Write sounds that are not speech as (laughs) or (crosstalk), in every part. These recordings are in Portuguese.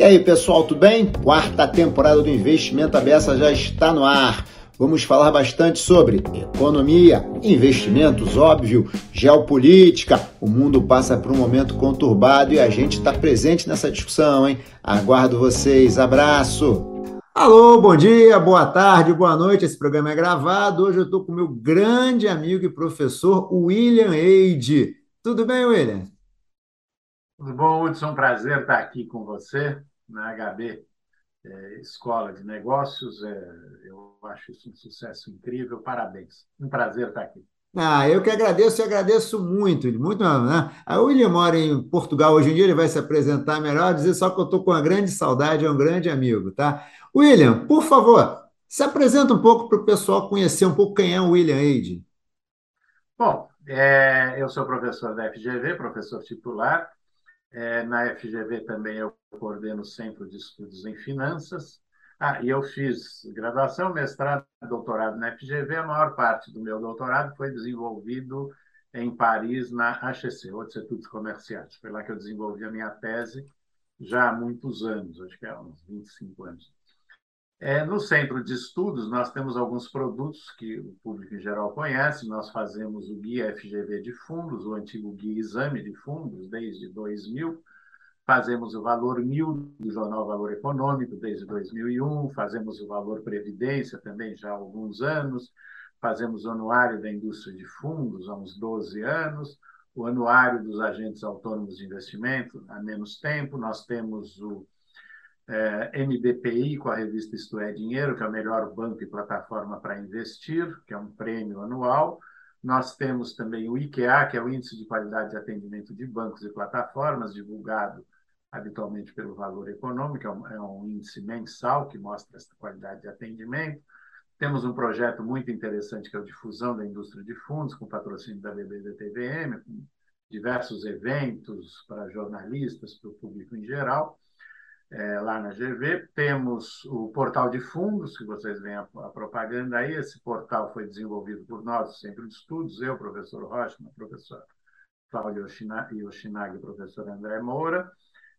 E aí, pessoal, tudo bem? Quarta temporada do Investimento Abessa já está no ar. Vamos falar bastante sobre economia, investimentos, óbvio, geopolítica. O mundo passa por um momento conturbado e a gente está presente nessa discussão, hein? Aguardo vocês. Abraço! Alô, bom dia, boa tarde, boa noite. Esse programa é gravado. Hoje eu estou com meu grande amigo e professor William Eide. Tudo bem, William? Tudo bom, Hudson? Prazer estar aqui com você na HB é, Escola de Negócios. É, eu acho isso um sucesso incrível. Parabéns. Um prazer estar aqui. Ah, eu que agradeço e agradeço muito, muito né? A William mora em Portugal hoje em dia, ele vai se apresentar melhor, dizer só que eu estou com uma grande saudade, é um grande amigo, tá? William, por favor, se apresenta um pouco para o pessoal conhecer um pouco quem é o William Eide. Bom, é, eu sou professor da FGV, professor titular, é, na FGV também eu coordeno o Centro de Estudos em Finanças. Ah, e eu fiz graduação, mestrado, doutorado na FGV. A maior parte do meu doutorado foi desenvolvido em Paris, na HEC, Haute Etudes Comerciais. Foi lá que eu desenvolvi a minha tese já há muitos anos, acho que há uns 25 anos. É, no centro de estudos, nós temos alguns produtos que o público em geral conhece. Nós fazemos o Guia FGV de Fundos, o antigo Guia Exame de Fundos, desde 2000. Fazemos o Valor Mil do Jornal Valor Econômico, desde 2001. Fazemos o Valor Previdência também já há alguns anos. Fazemos o Anuário da Indústria de Fundos há uns 12 anos. O Anuário dos Agentes Autônomos de Investimento há menos tempo. Nós temos o é, MBPI com a revista Isto é Dinheiro, que é o melhor banco e plataforma para investir, que é um prêmio anual. Nós temos também o IKEA, que é o Índice de Qualidade de Atendimento de Bancos e Plataformas, divulgado habitualmente pelo Valor Econômico, é um, é um índice mensal que mostra essa qualidade de atendimento. Temos um projeto muito interessante que é a difusão da indústria de fundos, com patrocínio da BBDTVM, com diversos eventos para jornalistas, para o público em geral é, lá na GV. Temos o portal de fundos, que vocês veem a, a, propaganda aí. Esse portal foi desenvolvido por nós, Centro de Estudos, eu, professor Rochman, professor Cláudio Yoshinagi e professor André Moura.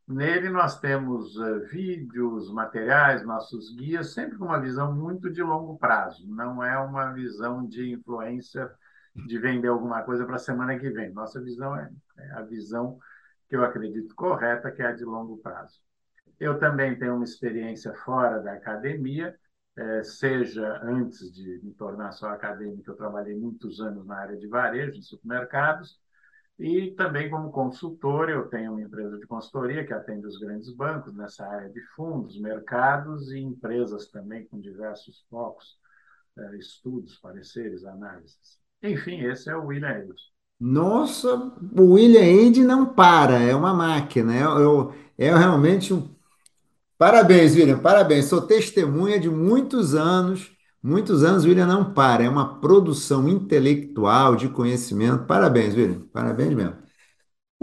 Nele nós temos uh, vídeos, materiais, nossos guias, sempre com uma visão muito de longo prazo. Não é uma visão de influência de vender alguma coisa para a semana que vem. Nossa visão é, é a visão que eu acredito correta, que é a de longo prazo. Eu também tenho uma experiência fora da academia, é, seja antes de me tornar só acadêmico, eu trabalhei muitos anos na área de varejo, de supermercados, e também como consultor, eu tenho uma empresa de consultoria que atende os grandes bancos nessa área de fundos, mercados e empresas também com diversos focos, é, estudos, pareceres, análises. Enfim, esse é o William Edes. Nossa, o William Ende não para, é uma máquina, é, é, é realmente um Parabéns, William, parabéns. Sou testemunha de muitos anos, muitos anos, William não para. É uma produção intelectual de conhecimento. Parabéns, William, parabéns mesmo.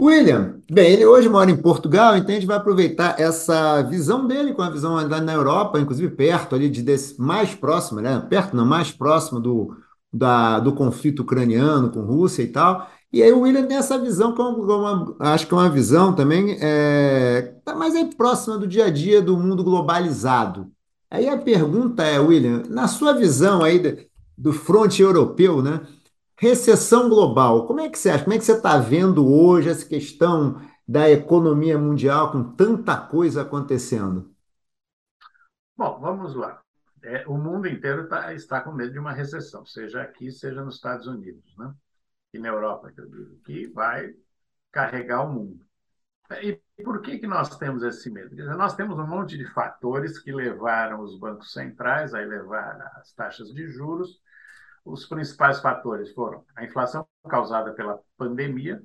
William, bem, ele hoje mora em Portugal, então a gente vai aproveitar essa visão dele com a visão lá na Europa, inclusive perto ali de desse, mais próximo, né? Perto, não, mais próximo do, da, do conflito ucraniano com Rússia e tal. E aí o William tem essa visão, que é uma, acho que é uma visão também é, tá mais aí próxima do dia a dia do mundo globalizado. Aí a pergunta é, William, na sua visão aí do, do fronte europeu, né? Recessão global, como é que você acha? Como é que você está vendo hoje essa questão da economia mundial com tanta coisa acontecendo? Bom, vamos lá. É, o mundo inteiro tá, está com medo de uma recessão, seja aqui, seja nos Estados Unidos, né? E na Europa, que digo, que vai carregar o mundo. E por que, que nós temos esse medo? Dizer, nós temos um monte de fatores que levaram os bancos centrais a elevar as taxas de juros. Os principais fatores foram a inflação causada pela pandemia,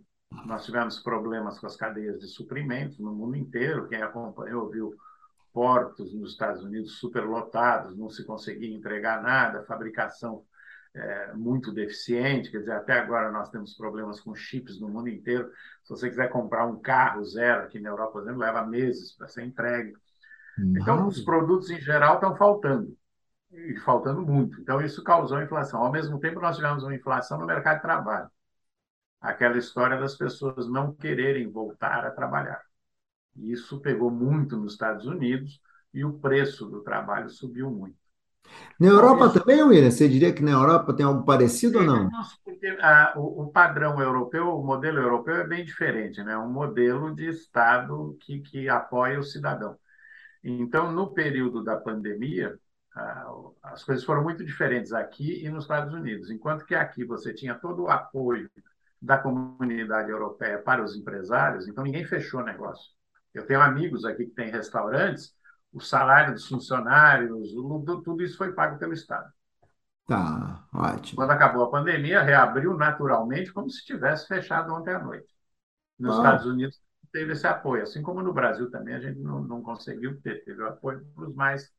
nós tivemos problemas com as cadeias de suprimentos no mundo inteiro. Quem acompanhou viu portos nos Estados Unidos superlotados, não se conseguia entregar nada, fabricação é, muito deficiente, quer dizer, até agora nós temos problemas com chips no mundo inteiro. Se você quiser comprar um carro zero aqui na Europa, por exemplo, leva meses para ser entregue. Nossa. Então, os produtos em geral estão faltando, e faltando muito. Então, isso causou inflação. Ao mesmo tempo, nós tivemos uma inflação no mercado de trabalho. Aquela história das pessoas não quererem voltar a trabalhar. Isso pegou muito nos Estados Unidos e o preço do trabalho subiu muito. Na Europa isso... também, William? Você diria que na Europa tem algo parecido ou não? Porque a, o, o, padrão europeu, o modelo europeu é bem diferente, né? um modelo de Estado que, que apoia o cidadão. Então, no período da pandemia, as coisas foram muito diferentes aqui e nos Estados Unidos. Enquanto que aqui você tinha todo o apoio da comunidade europeia para os empresários, então ninguém fechou negócio. Eu tenho amigos aqui que têm restaurantes, o salário dos funcionários, tudo isso foi pago pelo Estado. Tá, ótimo. Quando acabou a pandemia, reabriu naturalmente, como se tivesse fechado ontem à noite. Nos ah. Estados Unidos teve esse apoio, assim como no Brasil também a gente não, não conseguiu ter, teve o apoio para os mais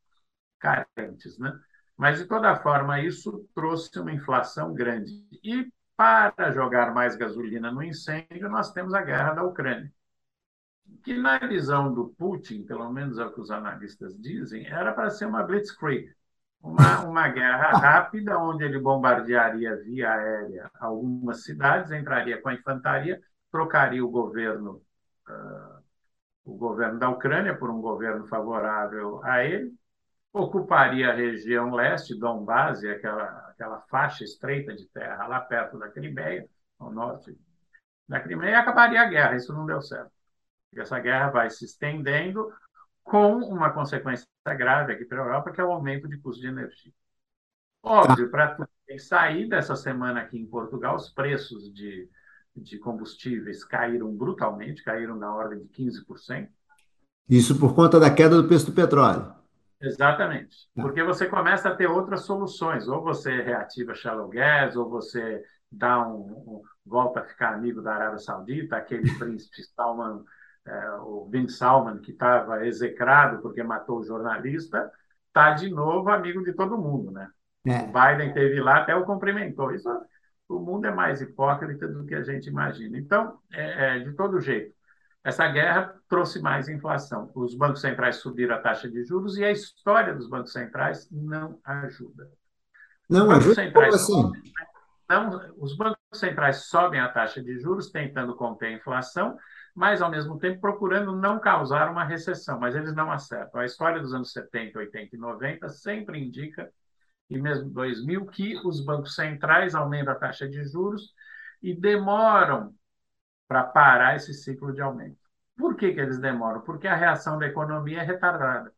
carentes, né? Mas, de toda forma, isso trouxe uma inflação grande. E, para jogar mais gasolina no incêndio, nós temos a guerra da Ucrânia que na visão do Putin, pelo menos é o que os analistas dizem, era para ser uma blitzkrieg, uma, uma guerra (laughs) rápida, onde ele bombardearia via aérea algumas cidades, entraria com a infantaria, trocaria o governo, uh, o governo da Ucrânia por um governo favorável a ele, ocuparia a região leste, Donbass, aquela, aquela faixa estreita de terra lá perto da Crimeia, ao norte da Crimeia, e acabaria a guerra. Isso não deu certo. Essa guerra vai se estendendo com uma consequência grave aqui para a Europa, que é o aumento de custo de energia. Óbvio, para sair dessa semana aqui em Portugal, os preços de, de combustíveis caíram brutalmente, caíram na ordem de 15%. Isso por conta da queda do preço do petróleo. Exatamente. Tá. Porque você começa a ter outras soluções. Ou você reativa shallow gas, ou você dá um, um volta a ficar amigo da Arábia Saudita, aquele (laughs) príncipe Salman é, o Bin Salman, que estava execrado porque matou o jornalista, está de novo amigo de todo mundo, né? É. O Biden teve lá, até o cumprimentou. Isso, o mundo é mais hipócrita do que a gente imagina. Então, é, é, de todo jeito, essa guerra trouxe mais inflação. Os bancos centrais subiram a taxa de juros e a história dos bancos centrais não ajuda. Não ajuda? Como assim? Sobem, não, os bancos centrais sobem a taxa de juros tentando conter a inflação, mas, ao mesmo tempo, procurando não causar uma recessão, mas eles não acertam. A história dos anos 70, 80 e 90 sempre indica, e mesmo 2000, que os bancos centrais aumentam a taxa de juros e demoram para parar esse ciclo de aumento. Por que, que eles demoram? Porque a reação da economia é retardada.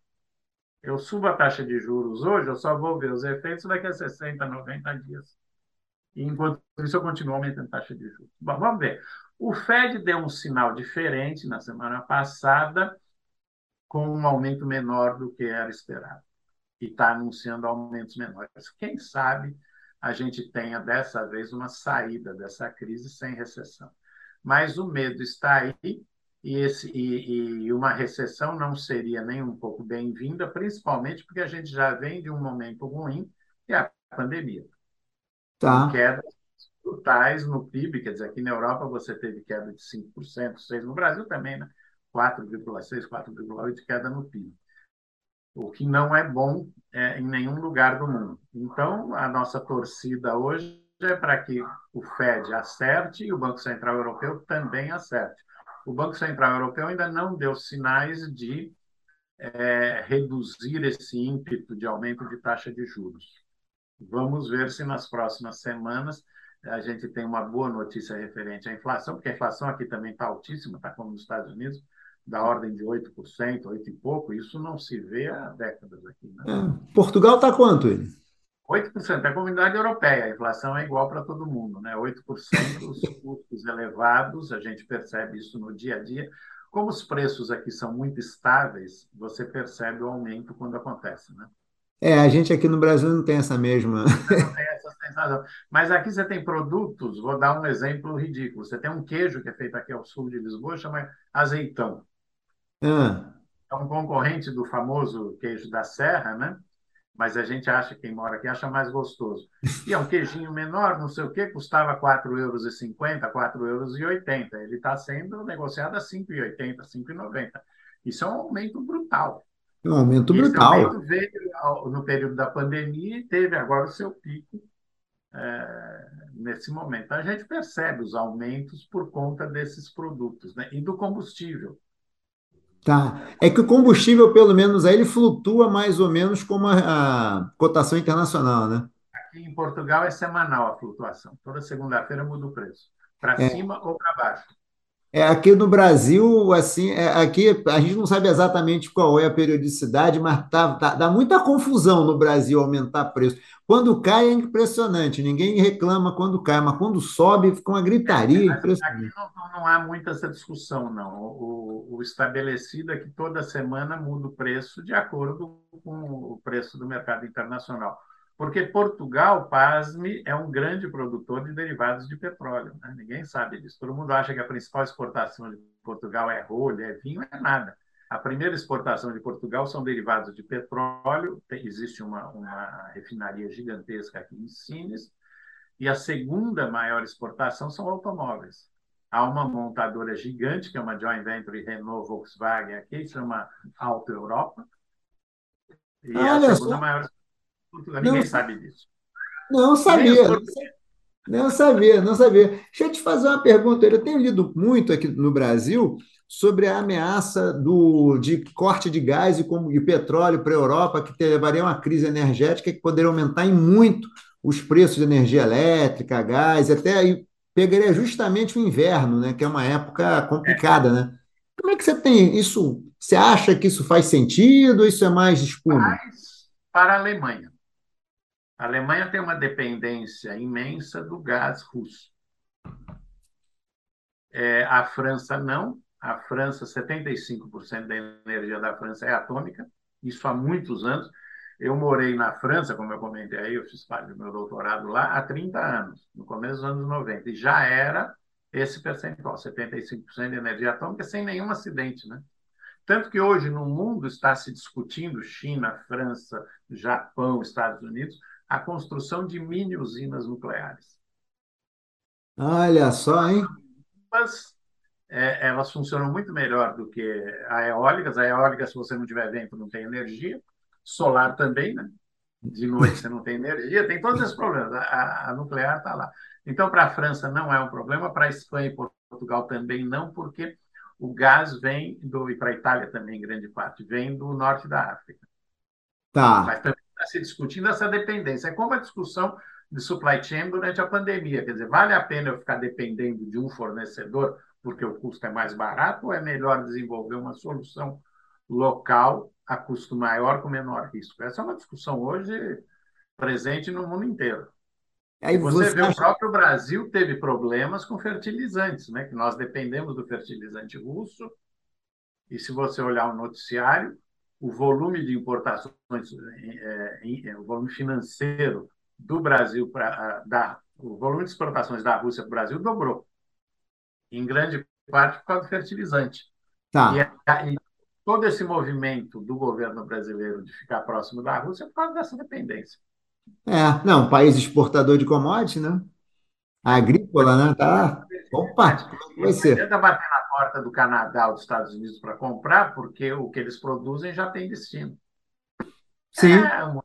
Eu subo a taxa de juros hoje, eu só vou ver os efeitos daqui a 60, 90 dias. Enquanto isso, eu continuo aumentando a taxa de juros. Bom, vamos ver. O Fed deu um sinal diferente na semana passada, com um aumento menor do que era esperado. E está anunciando aumentos menores. Quem sabe a gente tenha dessa vez uma saída dessa crise sem recessão. Mas o medo está aí e, esse, e, e uma recessão não seria nem um pouco bem-vinda, principalmente porque a gente já vem de um momento ruim, que é a pandemia. Tá. Queda brutais no PIB, quer dizer, aqui na Europa você teve queda de 5%, 6%, no Brasil também, né? 4,6%, 4,8% de queda no PIB. O que não é bom é, em nenhum lugar do mundo. Então, a nossa torcida hoje é para que o Fed acerte e o Banco Central Europeu também acerte. O Banco Central Europeu ainda não deu sinais de é, reduzir esse ímpeto de aumento de taxa de juros. Vamos ver se nas próximas semanas a gente tem uma boa notícia referente à inflação, porque a inflação aqui também está altíssima, está como nos Estados Unidos, da ordem de 8%, 8 e pouco, isso não se vê há décadas aqui. Né? É. Portugal está quanto ele? 8%, é a comunidade europeia, a inflação é igual para todo mundo, né? 8%, os (laughs) custos elevados, a gente percebe isso no dia a dia. Como os preços aqui são muito estáveis, você percebe o aumento quando acontece, né? É, a gente aqui no Brasil não tem essa mesma. Não tem essa sensação. Mas aqui você tem produtos, vou dar um exemplo ridículo. Você tem um queijo que é feito aqui ao sul de Lisboa, chama azeitão. Ah. É um concorrente do famoso queijo da Serra, né? Mas a gente acha, quem mora aqui, acha mais gostoso. E é um queijinho menor, não sei o quê, custava R$ 4,50 euros, R$ 4,80. Ele está sendo negociado a R$ 5,80, R$ 5,90. Isso é um aumento brutal. Um aumento brutal. Esse aumento veio no período da pandemia e teve agora o seu pico é, nesse momento. A gente percebe os aumentos por conta desses produtos né? e do combustível. Tá. É que o combustível, pelo menos aí, ele flutua mais ou menos como a, a cotação internacional, né? Aqui em Portugal é semanal a flutuação. Toda segunda-feira muda o preço. Para É, cima ou para baixo. É, aqui no Brasil, assim, é, aqui a gente não sabe exatamente qual é a periodicidade, mas tá, tá- dá muita confusão no Brasil aumentar preço. Quando cai é impressionante, ninguém reclama quando cai, mas quando sobe fica uma gritaria Mas aqui não, não há muita essa discussão, não. O, o estabelecido é que toda semana muda o preço de acordo com o preço do mercado internacional. Porque Portugal, pasme, é um grande produtor de derivados de petróleo. Né? Ninguém sabe disso. Todo mundo acha que a principal exportação de Portugal é rolha, é vinho, é nada. A primeira exportação de Portugal são derivados de petróleo. Existe uma, uma refinaria gigantesca aqui em Sines, e a segunda maior exportação são automóveis. Há uma montadora gigante, que é uma joint venture Renault Volkswagen, aqui, que chama Auto Europa, e é a segunda só, maior Portugal. não, Ninguém sabe disso. não sabia, não sabia, não sabia. Deixa eu te fazer uma pergunta. Eu tenho lido muito aqui no Brasil sobre a ameaça do, de corte de gás e, como, e petróleo para a Europa, que levaria a uma crise energética que poderia aumentar em muito os preços de energia elétrica, gás, até aí pegaria justamente o inverno, né, que é uma época complicada, né? Como é que você tem isso? Você acha que isso faz sentido isso é mais espuma? Mas para a Alemanha. A Alemanha tem uma dependência imensa do gás russo. É, a França não. A França, 75% da energia da França é atômica, isso há muitos anos. Eu morei na França, como eu comentei aí, eu fiz parte do meu doutorado lá há 30 anos, no começo dos anos 90, e já era esse percentual, 75% de energia atômica, sem nenhum acidente, né? Tanto que hoje no mundo está se discutindo, China, França, Japão, Estados Unidos, a construção de mini usinas nucleares. Olha só, hein? Mas é, elas funcionam muito melhor do que a eólicas. A eólica, se você não tiver vento, não tem energia. Solar também, né? De noite você não tem energia. Tem todos esses problemas. A, a nuclear está lá. Então, para a França não é um problema, para a Espanha e Portugal também não, porque o gás vem do, e para a Itália também, em grande parte, vem do norte da África. Mas Tá. também está se discutindo essa dependência. É como a discussão de supply chain durante a pandemia. Quer dizer, vale a pena eu ficar dependendo de um fornecedor porque o custo é mais barato ou é melhor desenvolver uma solução local a custo maior com menor risco? Essa é uma discussão hoje presente no mundo inteiro. Aí você você vê, o acha. próprio Brasil teve problemas com fertilizantes, né? que nós dependemos do fertilizante russo, e se você olhar o noticiário, o volume de importações, é, é, o volume financeiro do Brasil para da o volume de exportações da Rússia para o Brasil dobrou, em grande parte por causa do fertilizante. E, Tá. e todo esse movimento do governo brasileiro de ficar próximo da Rússia é por causa dessa dependência. É, não, país exportador de commodities, né? Agrícola, né? Tá. Opa, é E vai não ser? adianta bater na porta do Canadá ou dos Estados Unidos para comprar, porque o que eles produzem já tem destino. Sim, É, um-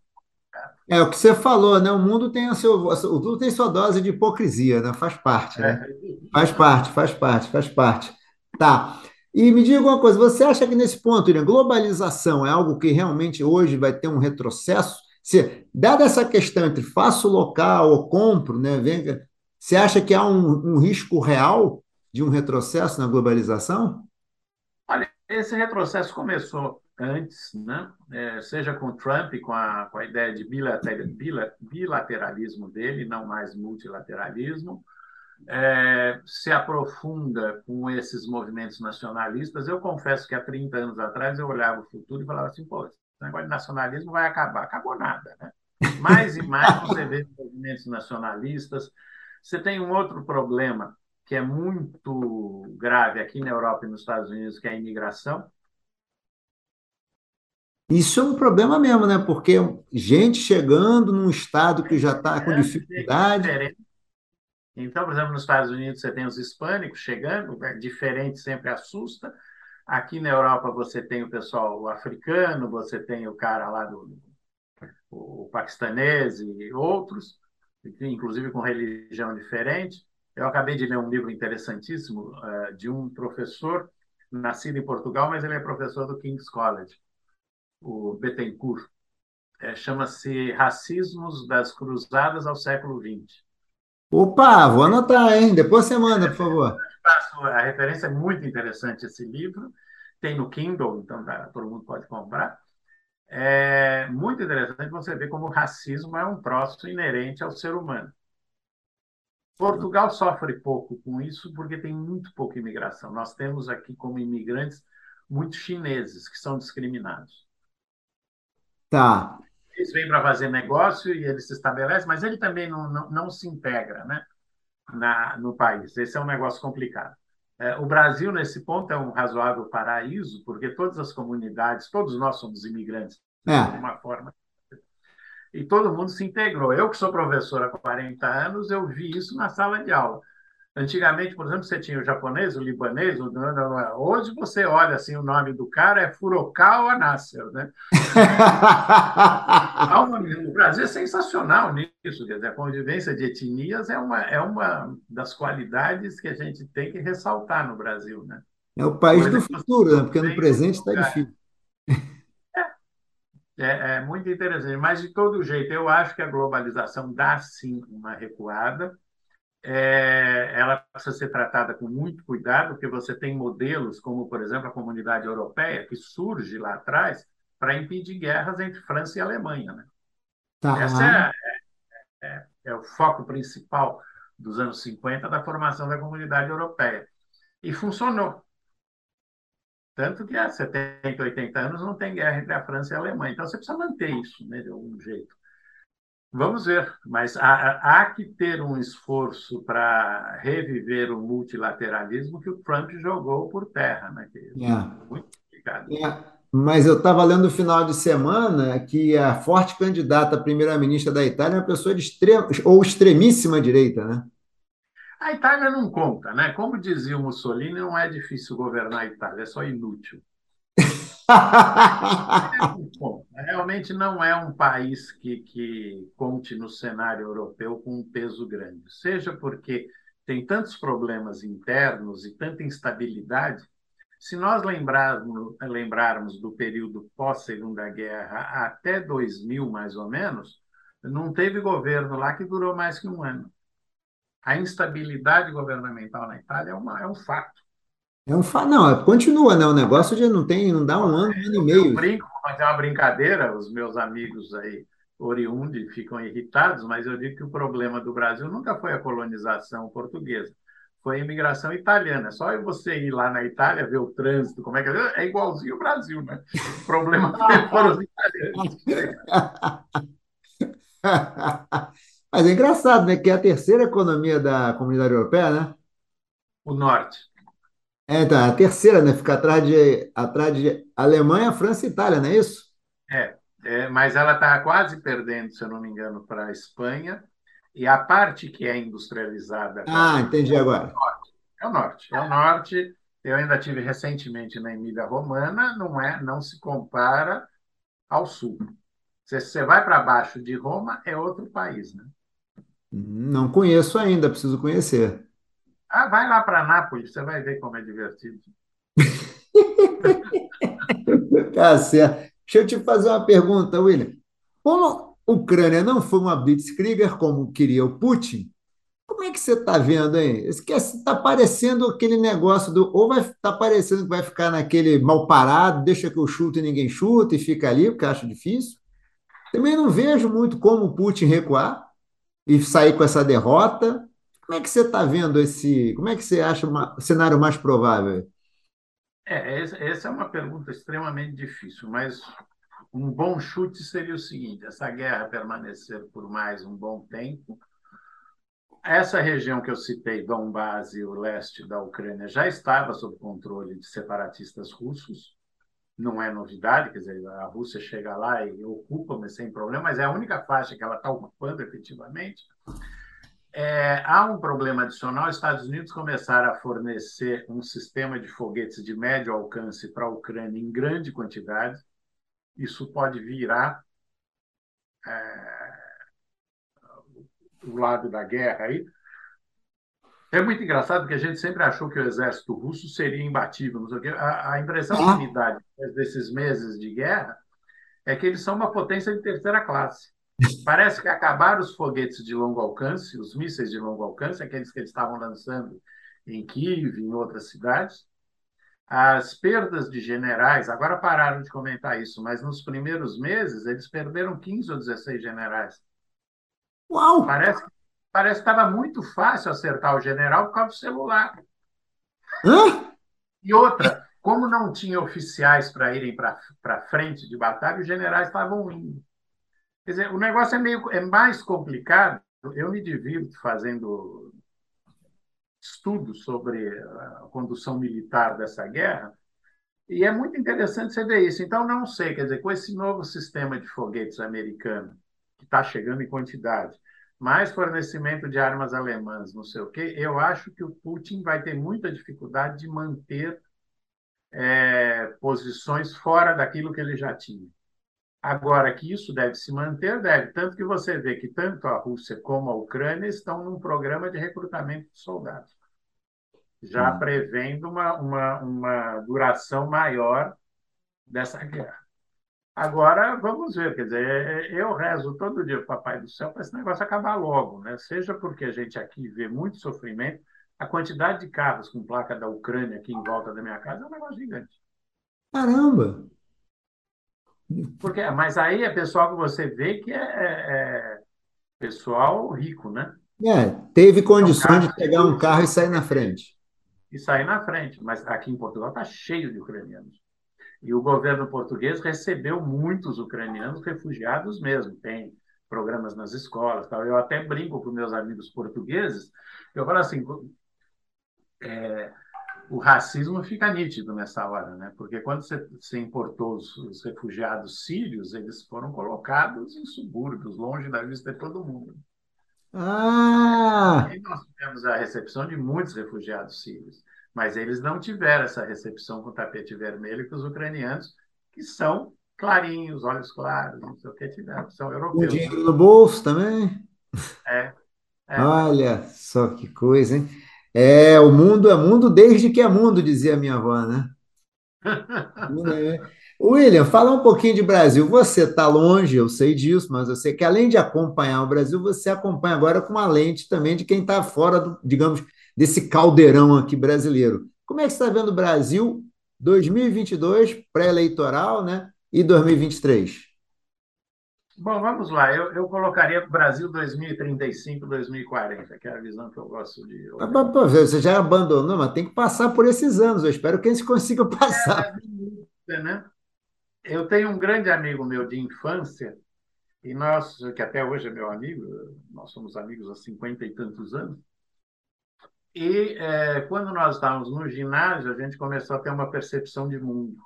é o que você falou, né? O mundo tem a seu, o mundo tem sua dose de hipocrisia, né? Faz parte, né? é, Faz parte, faz parte, faz parte. Tá. E me diga uma coisa, você acha que nesse ponto, Irã, globalização é algo que realmente hoje vai ter um retrocesso? Se, dada essa questão entre faço local ou compro, né? Venga, você acha que há um, um risco real de um retrocesso na globalização? Olha, esse retrocesso começou antes, né? É, seja com Trump, com a, com a ideia de bilater, bila- bilateralismo dele, não mais multilateralismo, é, se aprofunda com esses movimentos nacionalistas. Eu confesso que há 30 anos atrás eu olhava o futuro e falava assim, pô, esse negócio de nacionalismo vai acabar. Acabou nada, né? Mais e mais você vê movimentos nacionalistas. Você tem um outro problema que é muito grave aqui na Europa e nos Estados Unidos, que é a imigração. Isso é um problema mesmo, né? Porque gente chegando num estado que já está com É dificuldade. diferente. Então, por exemplo, nos Estados Unidos você tem os hispânicos chegando, é diferente sempre assusta. Aqui na Europa você tem o pessoal africano, você tem o cara lá do o paquistanês e outros, inclusive com religião diferente. Eu acabei de ler um livro interessantíssimo uh, de um professor nascido em Portugal, mas ele é professor do King's College, o Bettencourt. É, Chama-se Racismos das Cruzadas ao século XX. Opa, vou anotar, hein? Depois você manda, por favor. A referência é muito interessante esse livro. Tem no Kindle, então tá, todo mundo pode comprar. É muito interessante você ver como o racismo é um troço inerente ao ser humano. Portugal sofre pouco com isso porque tem muito pouca imigração. Nós temos aqui como imigrantes muitos chineses que são discriminados. Tá. Eles vêm para fazer negócio e eles se estabelecem, mas ele também não, não, não se integra né, na, no país. Esse é um negócio complicado. É, o Brasil, nesse ponto, é um razoável paraíso, porque todas as comunidades, todos nós somos imigrantes, é. de alguma forma e todo mundo se integrou. Eu, que sou professor há 40 anos, eu vi isso na sala de aula. Antigamente, por exemplo, você tinha o japonês, o libanês, o... hoje você olha assim, o nome do cara é Furukawa Nasser, né? (laughs) o Brasil é sensacional nisso, quer dizer, a convivência de etnias é uma, é uma das qualidades que a gente tem que ressaltar no Brasil, né? É o país do futuro, né? porque no presente está difícil. É, é, muito interessante, mas de todo jeito, eu acho que a globalização dá sim uma recuada. É, ela precisa ser tratada com muito cuidado, porque você tem modelos como, por exemplo, a comunidade europeia, que surge lá atrás para impedir guerras entre França e Alemanha. Né? Tá. Esse é, é, é, o foco principal dos anos 50 da formação da comunidade europeia. E funcionou. Tanto que há 70, 80 anos não tem guerra entre a França e a Alemanha. Então você precisa manter isso né, de algum jeito. Vamos ver, mas há, há que ter um esforço para reviver o multilateralismo que o Trump jogou por terra. Né, é, é. muito complicado. É. Mas eu estava lendo no final de semana que a forte candidata a primeira-ministra da Itália é uma pessoa de extrema ou extremíssima direita, né? A Itália não conta, né? Como dizia o Mussolini, não é difícil governar a Itália, é só inútil. (laughs) Realmente não é um país que, que conte no cenário europeu com um peso grande, seja porque tem tantos problemas internos e tanta instabilidade. Se nós lembrarmos, lembrarmos do período pós-Segunda Guerra até 2000, mais ou menos, não teve governo lá que durou mais que um ano a instabilidade governamental na Itália é, uma, é um fato. É um fato, não, continua, né? O negócio já não tem, não dá um ano, um ano e meio. Eu brinco, mas é uma brincadeira, os meus amigos aí oriundos ficam irritados, mas eu digo que o problema do Brasil nunca foi a colonização portuguesa, foi a imigração italiana. É só você ir lá na Itália, ver o trânsito, como é que é, é igualzinho o Brasil, né? O problema foram os italianos. (laughs) Mas é engraçado, né? Que é a terceira economia da comunidade europeia, né? O norte. É, tá. A terceira, né? Fica atrás de, atrás de Alemanha, França e Itália, não é isso? É, é mas ela está quase perdendo, se eu não me engano, para a Espanha. E a parte que é industrializada. Ah, entendi agora. É o norte. É o norte. Eu ainda tive recentemente na Emília Romana, não é, não se compara ao sul. Se você vai para baixo de Roma, é outro país, né? Não conheço ainda, preciso conhecer. Ah, vai lá para Nápoles, você vai ver como é divertido. (laughs) tá certo. Deixa eu te fazer uma pergunta, William. Como a Ucrânia não foi uma blitzkrieger como queria o Putin, como é que você está vendo aí? Está parecendo aquele negócio do. Ou vai estar tá parecendo que vai ficar naquele mal parado, deixa que eu chuto e ninguém chuta e fica ali, porque acha difícil. Também não vejo muito como o Putin recuar e sair com essa derrota. Como é que você está vendo esse? Como é que você acha o cenário mais provável? É, essa é uma pergunta extremamente difícil, mas um bom chute seria o seguinte: essa guerra permanecer por mais um bom tempo. Essa região que eu citei, Donbass e o leste da Ucrânia, já estava sob controle de separatistas russos não é novidade, quer dizer, a Rússia chega lá e ocupa, mas sem problema, mas é a única faixa que ela está ocupando efetivamente. É, há um problema adicional: os Estados Unidos começaram a fornecer um sistema de foguetes de médio alcance para a Ucrânia em grande quantidade. Isso pode virar é, o lado da guerra aí. É muito engraçado porque a gente sempre achou que o exército russo seria imbatível. Não sei o quê. A, a impressão que Ah, me dá desses meses de guerra é que eles são uma potência de terceira classe. Parece que acabaram os foguetes de longo alcance, os mísseis de longo alcance, aqueles que eles estavam lançando em Kiev, em outras cidades. As perdas de generais, agora pararam de comentar isso, mas nos primeiros meses eles perderam 15 ou 16 generais. uau! Parece, parece que estava muito fácil acertar o general por causa do celular. Hã? E outra, como não tinha oficiais para irem para frente de batalha, os generais estavam indo. Quer dizer, o negócio é, meio, é mais complicado. Eu me divirto fazendo estudos sobre a condução militar dessa guerra, e é muito interessante você ver isso. Então, não sei, quer dizer, com esse novo sistema de foguetes americano, que está chegando em quantidade, mais fornecimento de armas alemãs, não sei o quê, eu acho que o Putin vai ter muita dificuldade de manter é, posições fora daquilo que ele já tinha. Agora, que isso deve se manter, deve. Tanto que você vê que tanto a Rússia como a Ucrânia estão num programa de recrutamento de soldados, já Hum. prevendo uma, uma, uma duração maior dessa guerra. Agora, vamos ver, quer dizer, eu rezo todo dia, Papai do Céu, para esse negócio acabar logo, né? Seja porque a gente aqui vê muito sofrimento, a quantidade de carros com placa da Ucrânia aqui em volta da minha casa é um negócio gigante. Caramba! Porque, mas aí é pessoal que você vê que é, é- é pessoal rico, né? É, teve São condições de pegar um carro e sair na frente. e sair na frente. Mas aqui em Portugal está cheio de ucranianos. E o governo português recebeu muitos ucranianos refugiados mesmo. Tem programas nas escolas. Tal. Eu até brinco com meus amigos portugueses. Eu falo assim, é, o racismo fica nítido nessa hora, né? Porque quando você, você importou os, os refugiados sírios, eles foram colocados em subúrbios, longe da vista de todo mundo. Ah! E nós tivemos a recepção de muitos refugiados sírios, mas eles não tiveram essa recepção com tapete vermelho que os ucranianos, que são clarinhos, olhos claros, não sei o que tiveram, são Com europeus. dinheiro no bolso também? É, é. Olha só que coisa, hein? É, o mundo é mundo desde que é mundo, dizia minha avó, né? (laughs) William, fala um pouquinho de Brasil. Você está longe, eu sei disso, mas eu sei que além de acompanhar o Brasil, você acompanha agora com uma lente também de quem está fora, do, digamos, desse caldeirão aqui brasileiro. Como é que você está vendo o Brasil 2022, pré-eleitoral, né? E 2023? Bom, vamos lá. Eu, eu colocaria Brasil 2035, 2040, que é a visão que eu gosto de olhar. pô, Você já abandonou, mas tem que passar por esses anos. Eu espero que eles consigam passar. Né? Eu tenho um grande amigo meu de infância, e nós, que até hoje é meu amigo, nós somos amigos há cinquenta e tantos anos, e é, quando nós estávamos no ginásio, a gente começou a ter uma percepção de mundo.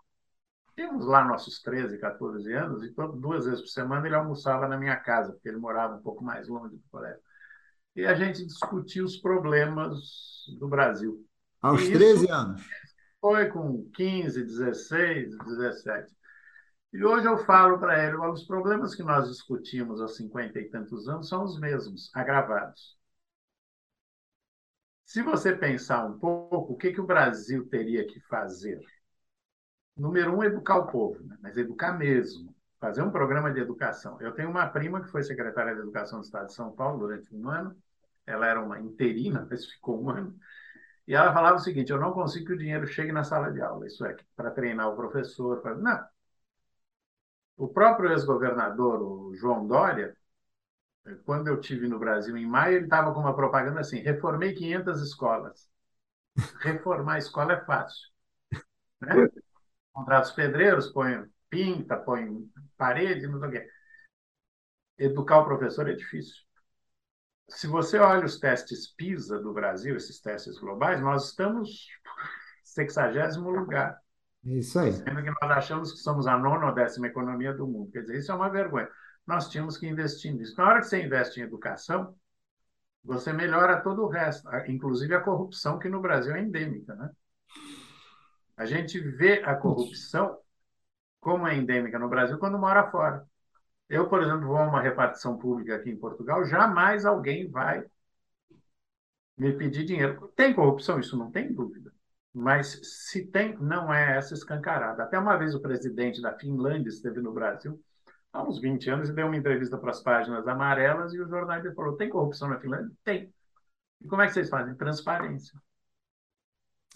Tínhamos lá nossos 13, 14 anos, e todo, duas vezes por semana ele almoçava na minha casa, porque ele morava um pouco mais longe do colégio. E a gente discutia os problemas do Brasil. Aos E 13 isso anos. foi com 15, 16, 17. E hoje eu falo para ele, os problemas que nós discutimos há 50 e tantos anos são os mesmos, agravados. Se você pensar um pouco, o que, que o Brasil teria que fazer? Número um, educar o povo, né? mas educar mesmo. Fazer um programa de educação. Eu tenho uma prima que foi secretária de Educação do Estado de São Paulo durante um ano. Ela era uma interina, mas ficou um ano. E ela falava o seguinte: eu não consigo que o dinheiro chegue na sala de aula. Isso é, para treinar o professor. Pra... Não. O próprio ex-governador, o João Dória, quando eu tive no Brasil em maio, ele estava com uma propaganda assim: reformei 500 escolas. Reformar a escola é fácil. Né? Contratos pedreiros, põe pinta, põe parede, não sei o quê. Educar o professor é difícil. Se você olha os testes PISA do Brasil, esses testes globais, nós estamos 60 lugar. Isso aí. Sendo que nós achamos que somos a nona ou décima economia do mundo. Quer dizer, isso é uma vergonha. Nós tínhamos que investir nisso. Na hora que você investe em educação, você melhora todo o resto, inclusive a corrupção, que no Brasil é endêmica. Né? A gente vê a corrupção como é endêmica no Brasil quando mora fora. Eu, por exemplo, vou a uma repartição pública aqui em Portugal, jamais alguém vai me pedir dinheiro. Tem corrupção? Isso não tem dúvida. Mas se tem, não é essa escancarada. Até uma vez o presidente da Finlândia esteve no Brasil, há uns 20 anos, e deu uma entrevista para as páginas amarelas, e o jornalista falou: tem corrupção na Finlândia? Tem. E como é que vocês fazem? Transparência.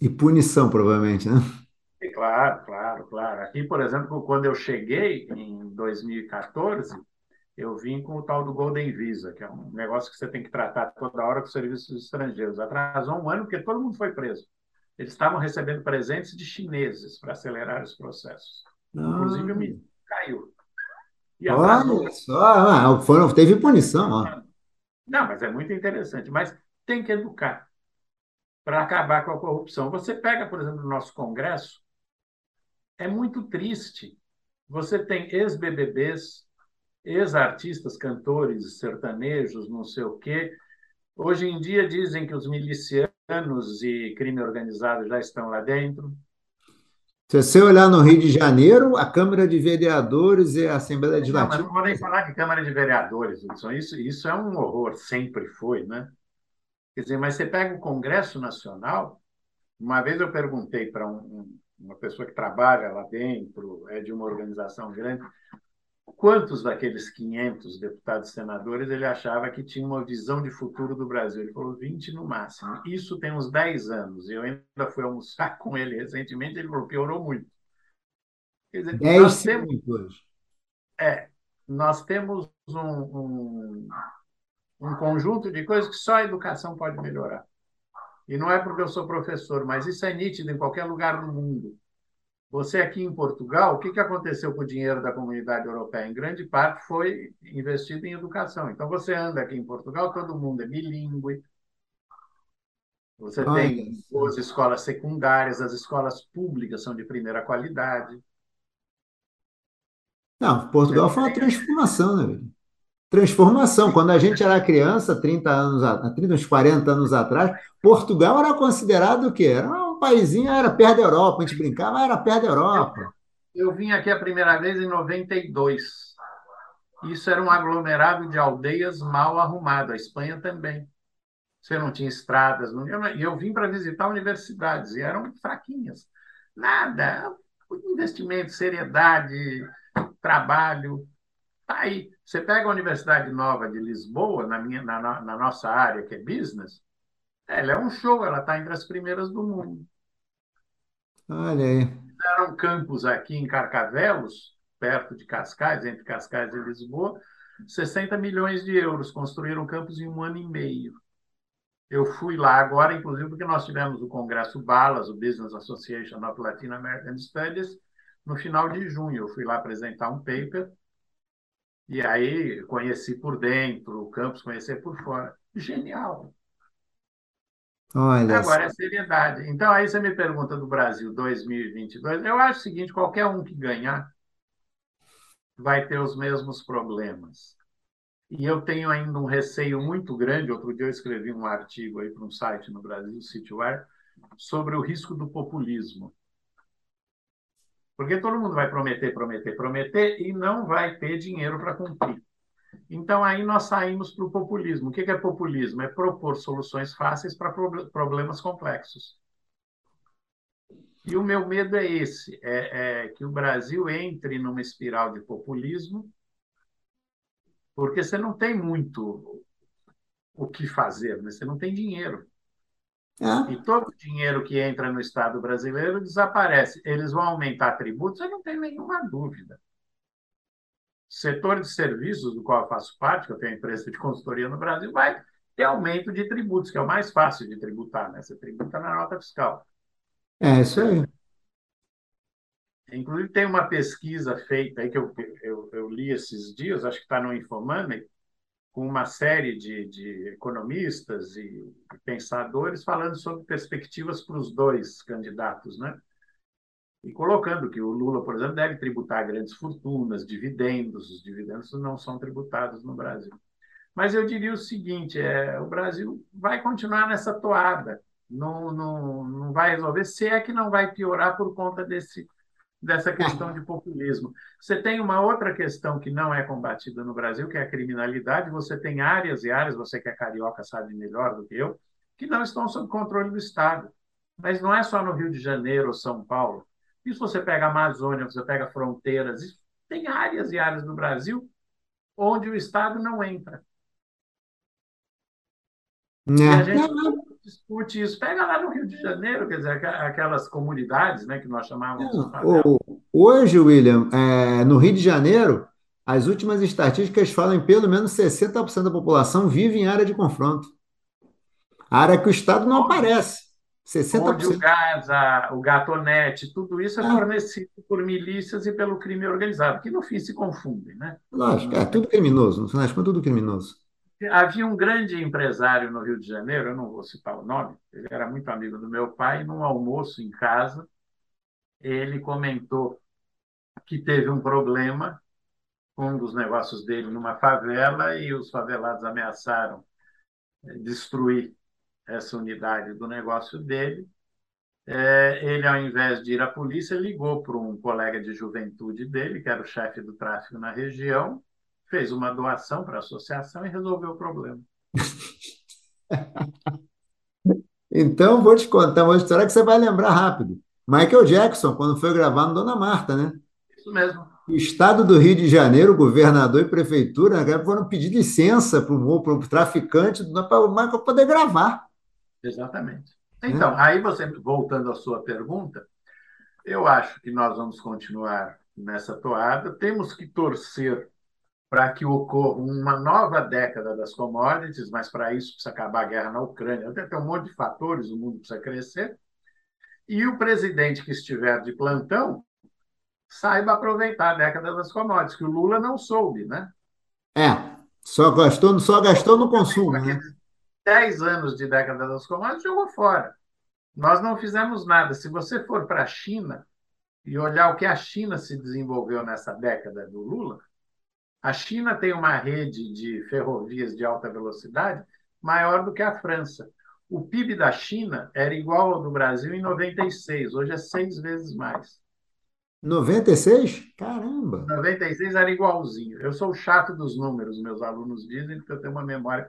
E punição, provavelmente, né? E claro, claro, claro. Aqui, por exemplo, quando eu cheguei em 2014, eu vim com o tal do Golden Visa, que é um negócio que você tem que tratar toda hora com serviços estrangeiros. Atrasou um ano porque todo mundo foi preso. Eles estavam recebendo presentes de chineses para acelerar os processos. Ah. Inclusive, o menino caiu. E Olha só, ah, foram, teve punição. Ó. Não, mas é muito interessante. Mas tem que educar para acabar com a corrupção. Você pega, por exemplo, o nosso Congresso, é muito triste. Você tem ex-BBBs, ex-artistas, cantores, sertanejos, não sei o quê. Hoje em dia dizem que os milicianos e crime organizado já estão lá dentro. Se você olhar no Rio de Janeiro, a Câmara de Vereadores e a Assembleia Legislativa. Não, mas não vou nem falar de Câmara de Vereadores, Wilson. Isso, isso é um horror, sempre foi, né? Quer dizer, mas você pega o Congresso Nacional. Uma vez eu perguntei para um, uma pessoa que trabalha lá dentro, é de uma organização grande, quantos daqueles 500 deputados e senadores ele achava que tinha uma visão de futuro do Brasil? Ele falou 20 no máximo. Isso tem uns 10 anos. Eu ainda fui almoçar com ele recentemente, ele falou piorou muito. Quer dizer, 10 nós temos, é, nós temos um, um, um conjunto de coisas que só a educação pode melhorar. E não é porque eu sou professor, mas isso é nítido em qualquer lugar do mundo. Você aqui em Portugal, o que, que aconteceu com o dinheiro da comunidade europeia? Em grande parte foi investido em educação. Então, você anda aqui em Portugal, todo mundo é bilíngue. Você Olha. tem boas escolas secundárias, as escolas públicas são de primeira qualidade. Não, Portugal foi uma transformação, né? Transformação. Quando a gente era criança, 30 anos, 30, uns 40 anos atrás, Portugal era considerado o quê? Era um paísinho, era perto da Europa, a gente brincava, era perto da Europa. Eu, eu vim aqui a primeira vez em 92. Isso era um aglomerado de aldeias mal arrumado. A Espanha também. Você não tinha estradas. Não... E eu vim para visitar universidades e eram fraquinhas. Nada. Investimento, seriedade, trabalho. Tá aí. Você pega a Universidade Nova de Lisboa, na, minha, na, na nossa área, que é business, ela é um show, ela está entre as primeiras do mundo. Olha aí. Fizeram campus aqui em Carcavelos, perto de Cascais, entre Cascais e Lisboa, 60 milhões de euros. Construíram campus em um ano e meio. Eu fui lá agora, inclusive, porque nós tivemos o Congresso BALAS, o Business Association of Latin American Studies, no final de junho. Eu fui lá apresentar um paper e aí conheci por dentro o campus, conhecer por fora. Genial. Olha Agora é seriedade. Então, aí você me pergunta do Brasil 2022. Eu acho o seguinte: qualquer um que ganhar vai ter os mesmos problemas. E eu tenho ainda um receio muito grande. Outro dia eu escrevi um artigo aí para um site no Brasil, Citywire, sobre o risco do populismo. Porque todo mundo vai prometer, prometer, prometer e não vai ter dinheiro para cumprir. Então, aí nós saímos para o populismo. O que é populismo? É propor soluções fáceis para problemas complexos. E o meu medo é esse: é, é, que o Brasil entre numa espiral de populismo, porque você não tem muito o que fazer, né? você não tem dinheiro. É. E todo o dinheiro que entra no Estado brasileiro desaparece. Eles vão aumentar tributos, eu não tenho nenhuma dúvida. Setor de serviços, do qual eu faço parte, que eu tenho empresa de consultoria no Brasil, vai ter aumento de tributos, que é o mais fácil de tributar, né? Você tributa na nota fiscal. É, isso aí. Inclusive, tem uma pesquisa feita aí que eu, eu, eu li esses dias, acho que está no Infomoney, com uma série de, de economistas e pensadores falando sobre perspectivas para os dois candidatos, né? E colocando que o Lula, por exemplo, deve tributar grandes fortunas, dividendos, os dividendos não são tributados no Brasil. Mas eu diria o seguinte: é, o Brasil vai continuar nessa toada, não, não, não vai resolver, se é que não vai piorar por conta desse dessa questão de populismo. Você tem uma outra questão que não é combatida no Brasil, que é a criminalidade. Você tem áreas e áreas, você que é carioca sabe melhor do que eu, que não estão sob controle do Estado. Mas não é só no Rio de Janeiro ou São Paulo. Isso você pega a Amazônia, você pega fronteiras, tem áreas e áreas do Brasil onde o Estado não entra. E a gente discute isso. Pega lá no Rio de Janeiro, quer dizer, aquelas comunidades né, que nós chamávamos de. Hoje, William, é, no Rio de Janeiro, as últimas estatísticas falam em pelo menos 60% da população vive em área de confronto. Área que o Estado não aparece. 60%. Onde o gás, a, o gatonete, tudo isso é, é fornecido por milícias e pelo crime organizado, que no fim se confundem. Né? Lógico, é tudo criminoso, no final das contas, tudo criminoso. Havia um grande empresário no Rio de Janeiro, eu não vou citar o nome, ele era muito amigo do meu pai, num almoço em casa, ele comentou que teve um problema com um dos negócios dele numa favela e os favelados ameaçaram eh, destruir essa unidade do negócio dele. É, ele, ao invés de ir à polícia, ligou para um colega de juventude dele, que era o chefe do tráfico na região, fez uma doação para a associação e resolveu o problema. (laughs) então, vou te contar uma história que você vai lembrar rápido. Michael Jackson, quando foi gravar no Dona Marta, né? Isso mesmo. O estado do Rio de Janeiro, governador e prefeitura, foram pedir licença para o traficante para o Michael poder gravar. Exatamente. Então, é. aí você, voltando à sua pergunta, eu acho que nós vamos continuar nessa toada. Temos que torcer para que ocorra uma nova década das commodities, mas para isso precisa acabar a guerra na Ucrânia. Até tem um monte de fatores, o mundo precisa crescer. E o presidente que estiver de plantão saiba aproveitar a década das commodities, que o Lula não soube, né? É, só gastou, só gastou no consumo, né? 10 anos de década das commodities jogou fora. Nós não fizemos nada. Se você for para a China e olhar o que a China se desenvolveu nessa década do Lula, a China tem uma rede de ferrovias de alta velocidade maior do que a França. O PIB da China era igual ao do Brasil em 96, hoje é seis vezes mais. 96? Caramba! 96 era igualzinho. Eu sou chato dos números, meus alunos dizem, porque eu tenho uma memória.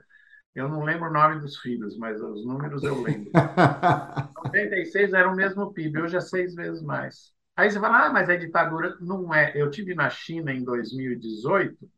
Eu não lembro o nome dos filhos, mas os números eu lembro. (laughs) 96 era o mesmo PIB, hoje é seis vezes mais. Aí você fala, ah, mas é ditadura. Não é. Eu tive na China em 2018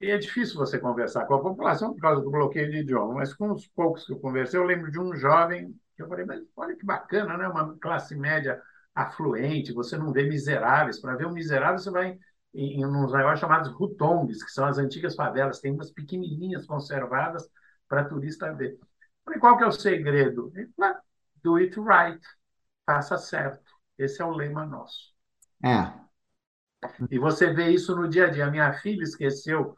e é difícil você conversar com a população por causa do bloqueio de idioma, mas com os poucos que eu conversei, eu lembro de um jovem que eu falei, mas olha que bacana, né? Uma classe média afluente, você não vê miseráveis. Para ver um miserável, você vai em, em uns negócios chamados hutongs, que são as antigas favelas, tem umas pequenininhas conservadas para turista ver. Falei, qual que é o segredo? Ele falou, do it right, faça certo. Esse é o lema nosso. É. E você vê isso no dia a dia. Minha filha esqueceu